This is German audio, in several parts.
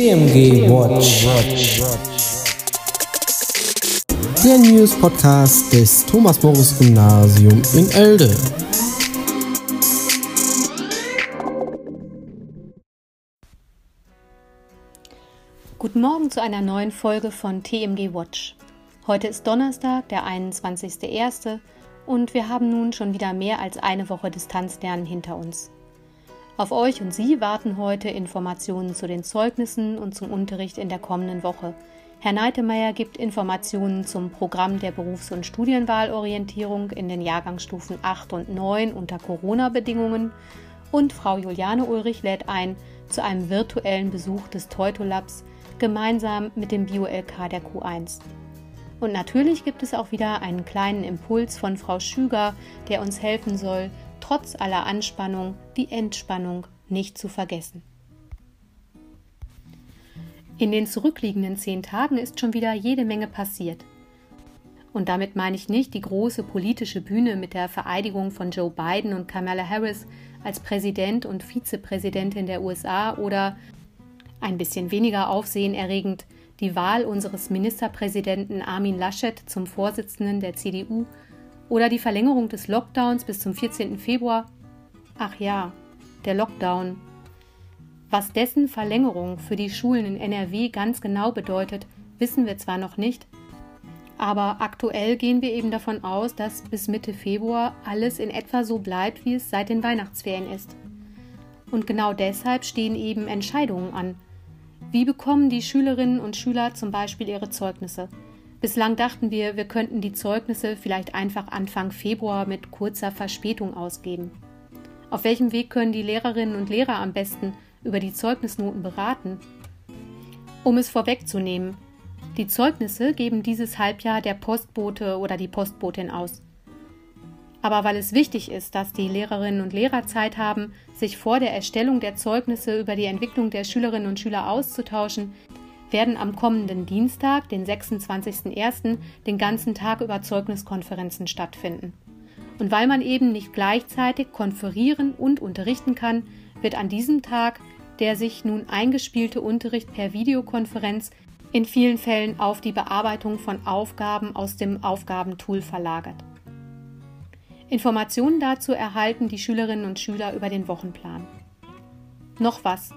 TMG Watch. Der News Podcast des Thomas Morris Gymnasium in Elde. Guten Morgen zu einer neuen Folge von TMG Watch. Heute ist Donnerstag, der 21.01. und wir haben nun schon wieder mehr als eine Woche Distanzlernen hinter uns. Auf euch und Sie warten heute Informationen zu den Zeugnissen und zum Unterricht in der kommenden Woche. Herr Neitemeyer gibt Informationen zum Programm der Berufs- und Studienwahlorientierung in den Jahrgangsstufen 8 und 9 unter Corona-Bedingungen und Frau Juliane Ulrich lädt ein zu einem virtuellen Besuch des Teutolabs gemeinsam mit dem Bio-LK der Q1. Und natürlich gibt es auch wieder einen kleinen Impuls von Frau Schüger, der uns helfen soll, trotz aller Anspannung die Entspannung nicht zu vergessen. In den zurückliegenden zehn Tagen ist schon wieder jede Menge passiert. Und damit meine ich nicht die große politische Bühne mit der Vereidigung von Joe Biden und Kamala Harris als Präsident und Vizepräsidentin der USA oder ein bisschen weniger aufsehenerregend die Wahl unseres Ministerpräsidenten Armin Laschet zum Vorsitzenden der CDU oder die Verlängerung des Lockdowns bis zum 14. Februar. Ach ja, der Lockdown. Was dessen Verlängerung für die Schulen in NRW ganz genau bedeutet, wissen wir zwar noch nicht, aber aktuell gehen wir eben davon aus, dass bis Mitte Februar alles in etwa so bleibt, wie es seit den Weihnachtsferien ist. Und genau deshalb stehen eben Entscheidungen an. Wie bekommen die Schülerinnen und Schüler zum Beispiel ihre Zeugnisse? Bislang dachten wir, wir könnten die Zeugnisse vielleicht einfach Anfang Februar mit kurzer Verspätung ausgeben. Auf welchem Weg können die Lehrerinnen und Lehrer am besten über die Zeugnisnoten beraten? Um es vorwegzunehmen, die Zeugnisse geben dieses Halbjahr der Postbote oder die Postbotin aus. Aber weil es wichtig ist, dass die Lehrerinnen und Lehrer Zeit haben, sich vor der Erstellung der Zeugnisse über die Entwicklung der Schülerinnen und Schüler auszutauschen, werden am kommenden Dienstag, den 26.01., den ganzen Tag über Zeugniskonferenzen stattfinden. Und weil man eben nicht gleichzeitig konferieren und unterrichten kann, wird an diesem Tag der sich nun eingespielte Unterricht per Videokonferenz in vielen Fällen auf die Bearbeitung von Aufgaben aus dem Aufgabentool verlagert. Informationen dazu erhalten die Schülerinnen und Schüler über den Wochenplan. Noch was,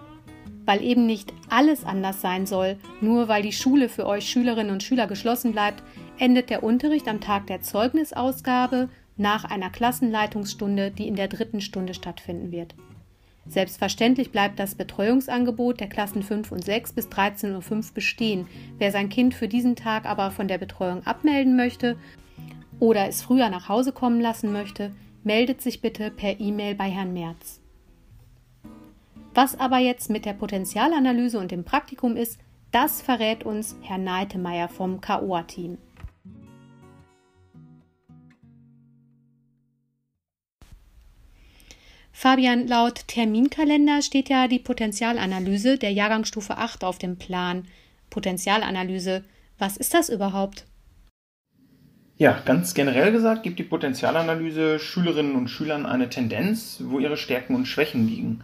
weil eben nicht alles anders sein soll, nur weil die Schule für euch Schülerinnen und Schüler geschlossen bleibt, endet der Unterricht am Tag der Zeugnisausgabe nach einer Klassenleitungsstunde, die in der dritten Stunde stattfinden wird. Selbstverständlich bleibt das Betreuungsangebot der Klassen 5 und 6 bis 13.05 Uhr bestehen. Wer sein Kind für diesen Tag aber von der Betreuung abmelden möchte oder es früher nach Hause kommen lassen möchte, meldet sich bitte per E-Mail bei Herrn Merz. Was aber jetzt mit der Potenzialanalyse und dem Praktikum ist, das verrät uns Herr Neitemeyer vom KOA-Team. Fabian, laut Terminkalender steht ja die Potenzialanalyse der Jahrgangsstufe 8 auf dem Plan. Potenzialanalyse, was ist das überhaupt? Ja, ganz generell gesagt gibt die Potenzialanalyse Schülerinnen und Schülern eine Tendenz, wo ihre Stärken und Schwächen liegen.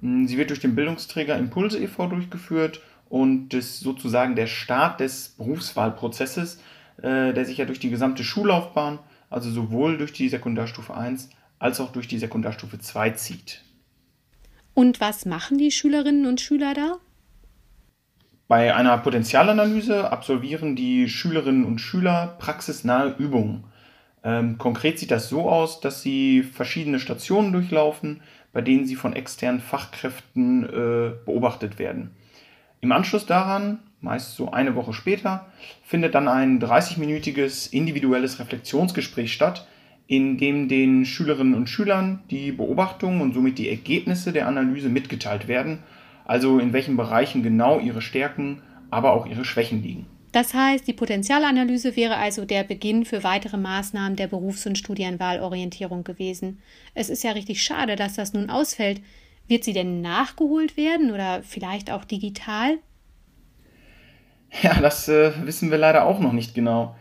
Hm, sie wird durch den Bildungsträger Impulse e.V. durchgeführt und ist sozusagen der Start des Berufswahlprozesses, äh, der sich ja durch die gesamte Schullaufbahn, also sowohl durch die Sekundarstufe 1 als auch durch die Sekundarstufe 2 zieht. Und was machen die Schülerinnen und Schüler da? Bei einer Potenzialanalyse absolvieren die Schülerinnen und Schüler praxisnahe Übungen. Ähm, konkret sieht das so aus, dass sie verschiedene Stationen durchlaufen, bei denen sie von externen Fachkräften äh, beobachtet werden. Im Anschluss daran, meist so eine Woche später, findet dann ein 30-minütiges individuelles Reflexionsgespräch statt, in dem den Schülerinnen und Schülern die Beobachtungen und somit die Ergebnisse der Analyse mitgeteilt werden, also in welchen Bereichen genau ihre Stärken, aber auch ihre Schwächen liegen. Das heißt, die Potenzialanalyse wäre also der Beginn für weitere Maßnahmen der Berufs- und Studienwahlorientierung gewesen. Es ist ja richtig schade, dass das nun ausfällt. Wird sie denn nachgeholt werden oder vielleicht auch digital? Ja, das äh, wissen wir leider auch noch nicht genau.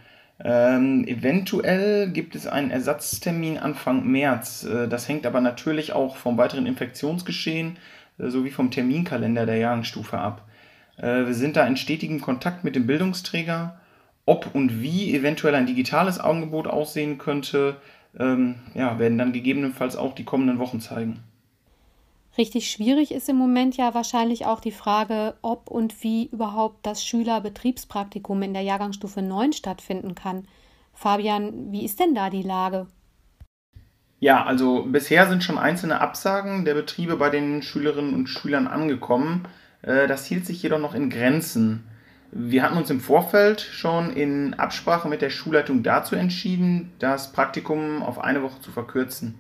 Ähm, eventuell gibt es einen Ersatztermin Anfang März. Äh, das hängt aber natürlich auch vom weiteren Infektionsgeschehen äh, sowie vom Terminkalender der Jahrgangsstufe ab. Äh, wir sind da in stetigem Kontakt mit dem Bildungsträger. Ob und wie eventuell ein digitales Angebot aussehen könnte, ähm, ja, werden dann gegebenenfalls auch die kommenden Wochen zeigen. Richtig schwierig ist im Moment ja wahrscheinlich auch die Frage, ob und wie überhaupt das Schülerbetriebspraktikum in der Jahrgangsstufe 9 stattfinden kann. Fabian, wie ist denn da die Lage? Ja, also bisher sind schon einzelne Absagen der Betriebe bei den Schülerinnen und Schülern angekommen. Äh, das hielt sich jedoch noch in Grenzen. Wir hatten uns im Vorfeld schon in Absprache mit der Schulleitung dazu entschieden, das Praktikum auf eine Woche zu verkürzen.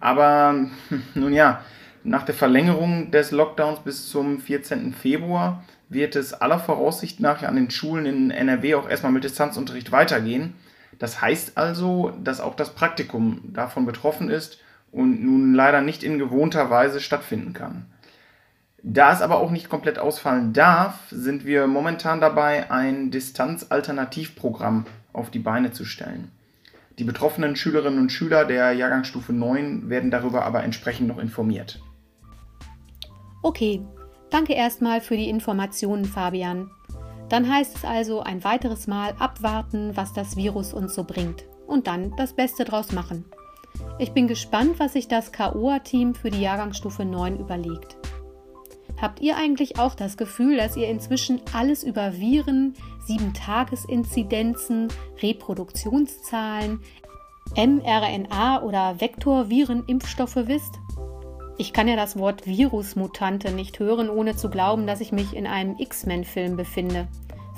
Aber nun ja, nach der Verlängerung des Lockdowns bis zum 14. Februar wird es aller Voraussicht nach an den Schulen in NRW auch erstmal mit Distanzunterricht weitergehen. Das heißt also, dass auch das Praktikum davon betroffen ist und nun leider nicht in gewohnter Weise stattfinden kann. Da es aber auch nicht komplett ausfallen darf, sind wir momentan dabei, ein Distanzalternativprogramm auf die Beine zu stellen. Die betroffenen Schülerinnen und Schüler der Jahrgangsstufe 9 werden darüber aber entsprechend noch informiert. Okay, danke erstmal für die Informationen, Fabian. Dann heißt es also ein weiteres Mal abwarten, was das Virus uns so bringt und dann das Beste draus machen. Ich bin gespannt, was sich das KOA-Team für die Jahrgangsstufe 9 überlegt. Habt ihr eigentlich auch das Gefühl, dass ihr inzwischen alles über Viren, 7-Tages-Inzidenzen, Reproduktionszahlen, mRNA oder Vektorviren-Impfstoffe wisst? Ich kann ja das Wort Virusmutante nicht hören, ohne zu glauben, dass ich mich in einem X-Men-Film befinde.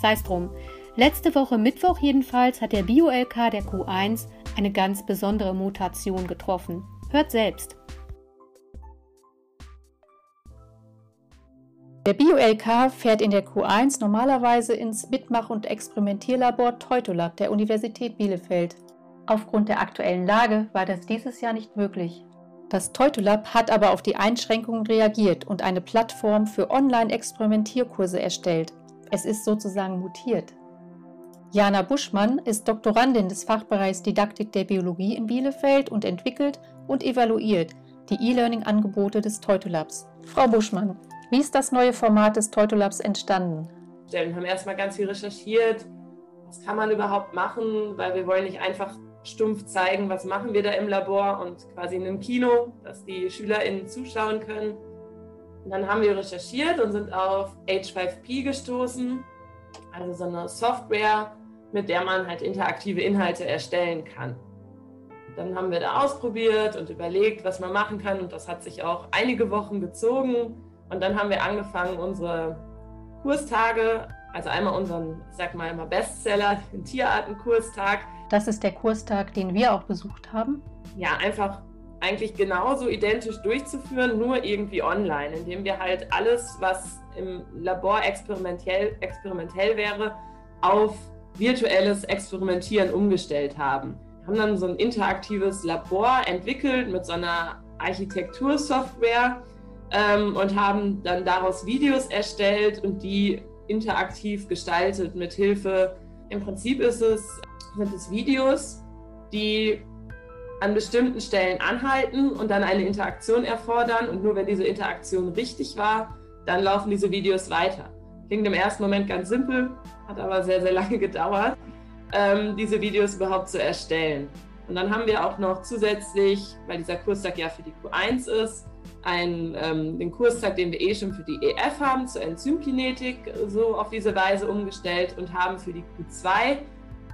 Sei es drum. Letzte Woche Mittwoch jedenfalls hat der Bio-LK der Q1 eine ganz besondere Mutation getroffen. Hört selbst. Der Bio-LK fährt in der Q1 normalerweise ins Mitmach- und Experimentierlabor Teutolab der Universität Bielefeld. Aufgrund der aktuellen Lage war das dieses Jahr nicht möglich. Das Teutolab hat aber auf die Einschränkungen reagiert und eine Plattform für Online-Experimentierkurse erstellt. Es ist sozusagen mutiert. Jana Buschmann ist Doktorandin des Fachbereichs Didaktik der Biologie in Bielefeld und entwickelt und evaluiert die E-Learning-Angebote des Teutolabs. Frau Buschmann, wie ist das neue Format des Teutolabs entstanden? Wir haben erstmal ganz viel recherchiert, was kann man überhaupt machen, weil wir wollen nicht einfach stumpf zeigen, was machen wir da im Labor und quasi in einem Kino, dass die SchülerInnen zuschauen können. Und dann haben wir recherchiert und sind auf H5P gestoßen, also so eine Software, mit der man halt interaktive Inhalte erstellen kann. Dann haben wir da ausprobiert und überlegt, was man machen kann und das hat sich auch einige Wochen gezogen. Und dann haben wir angefangen, unsere Kurstage, also einmal unseren, ich sag mal immer Bestseller, den Tierartenkurstag, das ist der Kurstag, den wir auch besucht haben. Ja, einfach eigentlich genauso identisch durchzuführen, nur irgendwie online, indem wir halt alles, was im Labor experimentell, experimentell wäre, auf virtuelles Experimentieren umgestellt haben. Wir haben dann so ein interaktives Labor entwickelt mit so einer Architektursoftware ähm, und haben dann daraus Videos erstellt und die interaktiv gestaltet mit Hilfe. Im Prinzip ist es sind es Videos, die an bestimmten Stellen anhalten und dann eine Interaktion erfordern. Und nur wenn diese Interaktion richtig war, dann laufen diese Videos weiter. Klingt im ersten Moment ganz simpel, hat aber sehr, sehr lange gedauert, ähm, diese Videos überhaupt zu erstellen. Und dann haben wir auch noch zusätzlich, weil dieser Kurstag ja für die Q1 ist, einen, ähm, den Kurstag, den wir eh schon für die EF haben, zur Enzymkinetik, so auf diese Weise umgestellt und haben für die Q2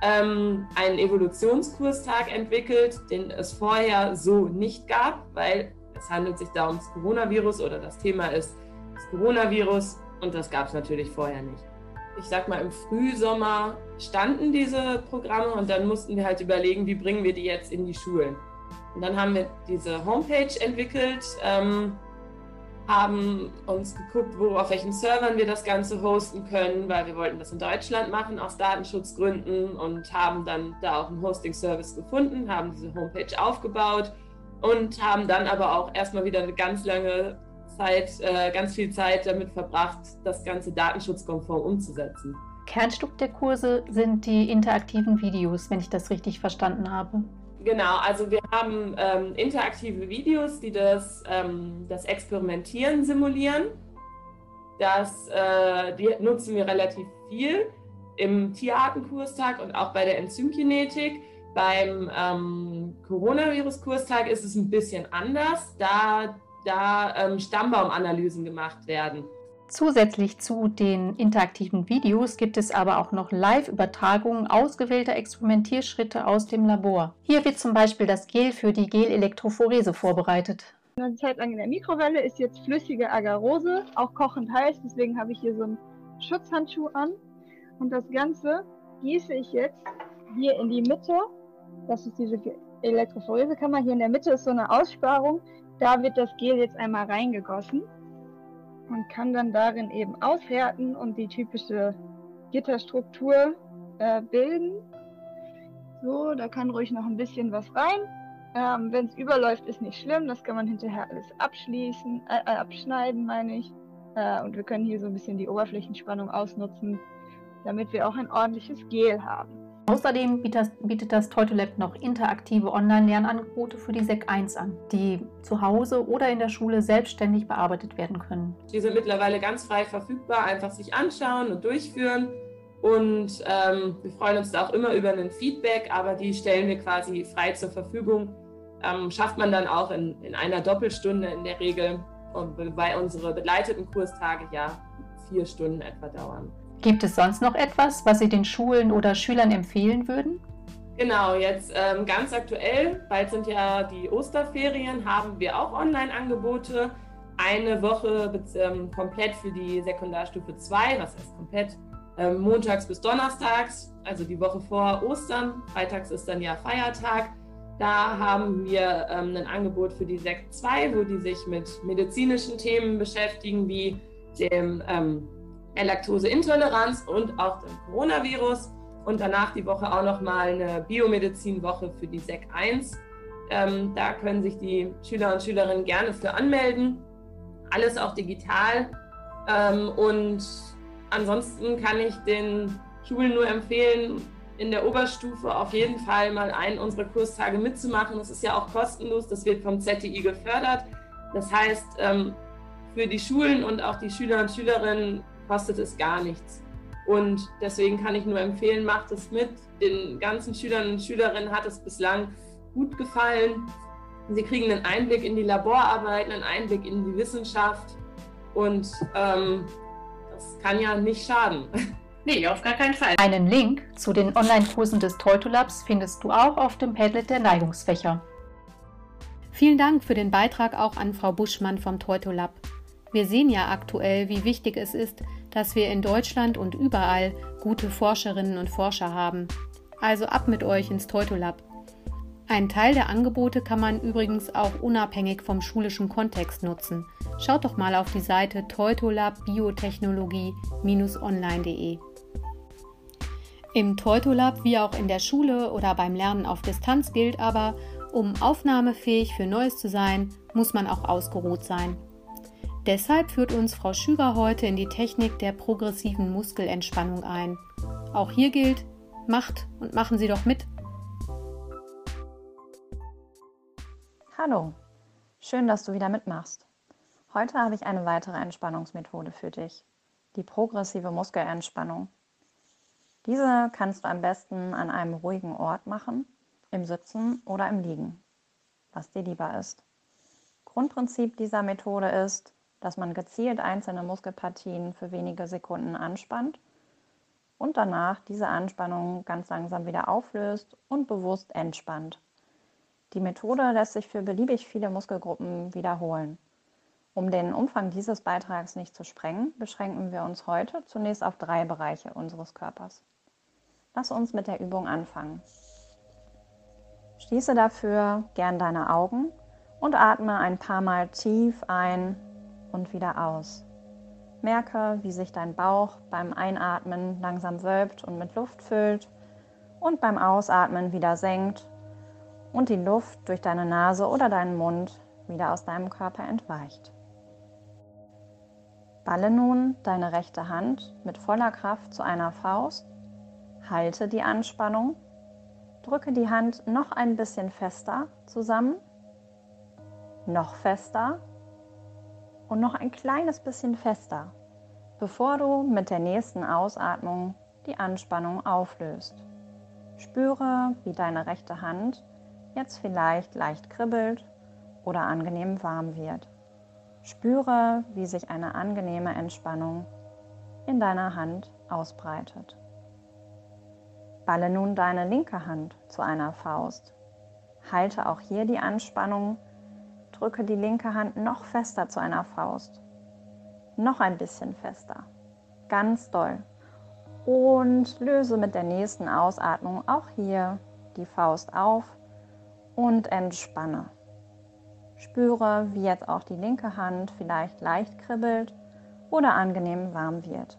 ähm, einen Evolutionskurstag entwickelt, den es vorher so nicht gab, weil es handelt sich da ums Coronavirus oder das Thema ist das Coronavirus und das gab es natürlich vorher nicht. Ich sag mal, im Frühsommer standen diese Programme und dann mussten wir halt überlegen, wie bringen wir die jetzt in die Schulen. Und dann haben wir diese Homepage entwickelt, ähm, haben uns geguckt, wo, auf welchen Servern wir das Ganze hosten können, weil wir wollten das in Deutschland machen aus Datenschutzgründen und haben dann da auch einen Hosting-Service gefunden, haben diese Homepage aufgebaut und haben dann aber auch erstmal wieder eine ganz lange Zeit, äh, ganz viel Zeit damit verbracht, das Ganze datenschutzkonform umzusetzen. Kernstück der Kurse sind die interaktiven Videos, wenn ich das richtig verstanden habe. Genau, also wir haben ähm, interaktive Videos, die das, ähm, das Experimentieren simulieren. Das, äh, die nutzen wir relativ viel im Tierartenkurstag und auch bei der Enzymkinetik. Beim ähm, Coronavirus-Kurstag ist es ein bisschen anders, da, da ähm, Stammbaumanalysen gemacht werden. Zusätzlich zu den interaktiven Videos gibt es aber auch noch Live-Übertragungen ausgewählter Experimentierschritte aus dem Labor. Hier wird zum Beispiel das Gel für die Gel-Elektrophorese vorbereitet. Eine Zeit lang in der Mikrowelle ist jetzt flüssige Agarose, auch kochend heiß, deswegen habe ich hier so einen Schutzhandschuh an. Und das Ganze gieße ich jetzt hier in die Mitte das ist diese Elektrophoresekammer. Hier in der Mitte ist so eine Aussparung. Da wird das Gel jetzt einmal reingegossen und kann dann darin eben aushärten und die typische Gitterstruktur äh, bilden. So, da kann ruhig noch ein bisschen was rein. Ähm, Wenn es überläuft, ist nicht schlimm. Das kann man hinterher alles abschließen, äh, äh, abschneiden, meine ich. Äh, und wir können hier so ein bisschen die Oberflächenspannung ausnutzen, damit wir auch ein ordentliches Gel haben. Außerdem bietet das Teutolab noch interaktive Online-Lernangebote für die SEC 1 an, die zu Hause oder in der Schule selbstständig bearbeitet werden können. Die sind mittlerweile ganz frei verfügbar, einfach sich anschauen und durchführen. Und ähm, wir freuen uns da auch immer über ein Feedback, aber die stellen wir quasi frei zur Verfügung. Ähm, schafft man dann auch in, in einer Doppelstunde in der Regel, weil unsere begleiteten Kurstage ja vier Stunden etwa dauern. Gibt es sonst noch etwas, was Sie den Schulen oder Schülern empfehlen würden? Genau, jetzt ähm, ganz aktuell, bald sind ja die Osterferien, haben wir auch Online-Angebote. Eine Woche ähm, komplett für die Sekundarstufe 2, was heißt komplett? Ähm, montags bis donnerstags, also die Woche vor Ostern. Freitags ist dann ja Feiertag. Da haben wir ähm, ein Angebot für die Sek 2, wo die sich mit medizinischen Themen beschäftigen, wie dem ähm, Laktoseintoleranz und auch dem Coronavirus. Und danach die Woche auch nochmal eine Biomedizinwoche für die SEC 1. Ähm, da können sich die Schüler und Schülerinnen gerne für anmelden. Alles auch digital. Ähm, und ansonsten kann ich den Schulen nur empfehlen, in der Oberstufe auf jeden Fall mal einen unserer Kurstage mitzumachen. Das ist ja auch kostenlos, das wird vom ZTI gefördert. Das heißt, ähm, für die Schulen und auch die Schüler und Schülerinnen kostet es gar nichts. Und deswegen kann ich nur empfehlen, macht es mit. Den ganzen Schülern und Schülerinnen hat es bislang gut gefallen. Sie kriegen einen Einblick in die Laborarbeiten, einen Einblick in die Wissenschaft und ähm, das kann ja nicht schaden. Nee, auf gar keinen Fall. Einen Link zu den Online-Kursen des Teutolabs findest du auch auf dem Padlet der Neigungsfächer. Vielen Dank für den Beitrag auch an Frau Buschmann vom Teutolab. Wir sehen ja aktuell, wie wichtig es ist, dass wir in Deutschland und überall gute Forscherinnen und Forscher haben. Also ab mit euch ins Teutolab. Einen Teil der Angebote kann man übrigens auch unabhängig vom schulischen Kontext nutzen. Schaut doch mal auf die Seite teutolab-biotechnologie-online.de. Im Teutolab wie auch in der Schule oder beim Lernen auf Distanz gilt aber, um aufnahmefähig für Neues zu sein, muss man auch ausgeruht sein. Deshalb führt uns Frau Schüger heute in die Technik der progressiven Muskelentspannung ein. Auch hier gilt, macht und machen Sie doch mit. Hallo, schön, dass du wieder mitmachst. Heute habe ich eine weitere Entspannungsmethode für dich, die progressive Muskelentspannung. Diese kannst du am besten an einem ruhigen Ort machen, im Sitzen oder im Liegen, was dir lieber ist. Grundprinzip dieser Methode ist, dass man gezielt einzelne Muskelpartien für wenige Sekunden anspannt und danach diese Anspannung ganz langsam wieder auflöst und bewusst entspannt. Die Methode lässt sich für beliebig viele Muskelgruppen wiederholen. Um den Umfang dieses Beitrags nicht zu sprengen, beschränken wir uns heute zunächst auf drei Bereiche unseres Körpers. Lass uns mit der Übung anfangen. Schließe dafür gern deine Augen und atme ein paar Mal tief ein und wieder aus. Merke, wie sich dein Bauch beim Einatmen langsam wölbt und mit Luft füllt und beim Ausatmen wieder senkt und die Luft durch deine Nase oder deinen Mund wieder aus deinem Körper entweicht. Balle nun deine rechte Hand mit voller Kraft zu einer Faust, halte die Anspannung, drücke die Hand noch ein bisschen fester zusammen, noch fester und noch ein kleines bisschen fester. bevor du mit der nächsten Ausatmung die Anspannung auflöst. Spüre, wie deine rechte Hand jetzt vielleicht leicht kribbelt oder angenehm warm wird. Spüre, wie sich eine angenehme Entspannung in deiner Hand ausbreitet. Balle nun deine linke Hand zu einer Faust. Halte auch hier die Anspannung. Drücke die linke Hand noch fester zu einer Faust. Noch ein bisschen fester. Ganz doll. Und löse mit der nächsten Ausatmung auch hier die Faust auf und entspanne. Spüre, wie jetzt auch die linke Hand vielleicht leicht kribbelt oder angenehm warm wird.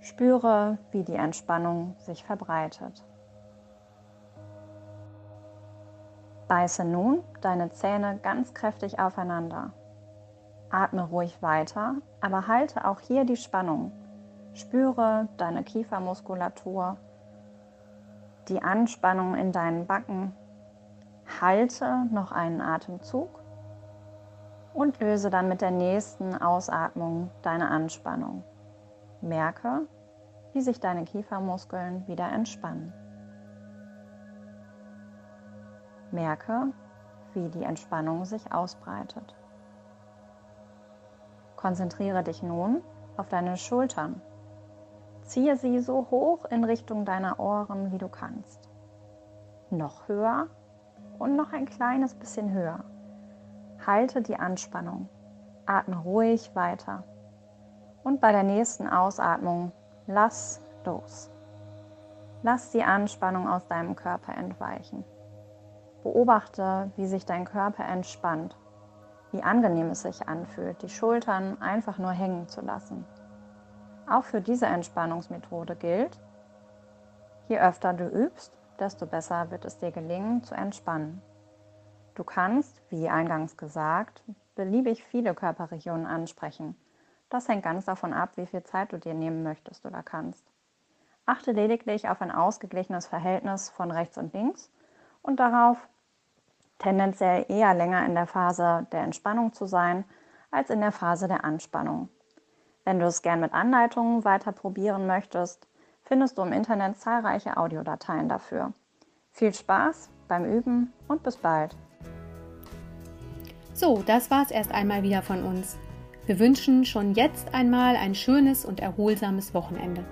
Spüre, wie die Entspannung sich verbreitet. Beiße nun deine Zähne ganz kräftig aufeinander. Atme ruhig weiter, aber halte auch hier die Spannung. Spüre deine Kiefermuskulatur, die Anspannung in deinen Backen. Halte noch einen Atemzug und löse dann mit der nächsten Ausatmung deine Anspannung. Merke, wie sich deine Kiefermuskeln wieder entspannen. Merke, wie die Entspannung sich ausbreitet. Konzentriere dich nun auf deine Schultern. Ziehe sie so hoch in Richtung deiner Ohren, wie du kannst. Noch höher und noch ein kleines bisschen höher. Halte die Anspannung. Atme ruhig weiter. Und bei der nächsten Ausatmung lass los. Lass die Anspannung aus deinem Körper entweichen. Beobachte, wie sich dein Körper entspannt, wie angenehm es sich anfühlt, die Schultern einfach nur hängen zu lassen. Auch für diese Entspannungsmethode gilt, je öfter du übst, desto besser wird es dir gelingen zu entspannen. Du kannst, wie eingangs gesagt, beliebig viele Körperregionen ansprechen das hängt ganz davon ab, wie viel Zeit du dir nehmen möchtest oder kannst. Achte lediglich auf ein ausgeglichenes Verhältnis von rechts und links und darauf, tendenziell eher länger in der Phase der Entspannung zu sein als in der Phase der Anspannung. Wenn du es gern mit Anleitungen weiter probieren möchtest, findest du im Internet zahlreiche Audiodateien dafür. Viel Spaß beim Üben und bis bald. So, das war es erst einmal wieder von uns. Wir wünschen schon jetzt einmal ein schönes und erholsames Wochenende.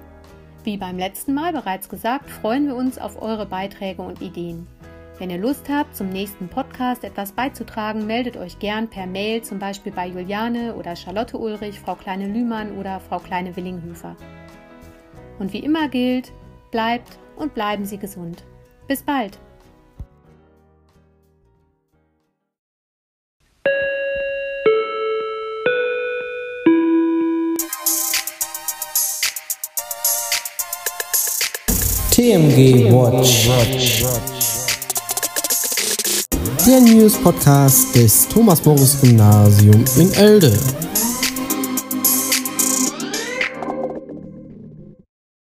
Wie beim letzten Mal bereits gesagt, freuen wir uns auf eure Beiträge und Ideen. Wenn ihr Lust habt, zum nächsten Podcast etwas beizutragen, meldet euch gern per Mail, zum Beispiel bei Juliane oder Charlotte Ulrich, Frau Kleine Lühmann oder Frau Kleine Willinghöfer. Und wie immer gilt, bleibt und bleiben Sie gesund. Bis bald! TMG Watch. Der News Podcast des Thomas Morris Gymnasium in Elde.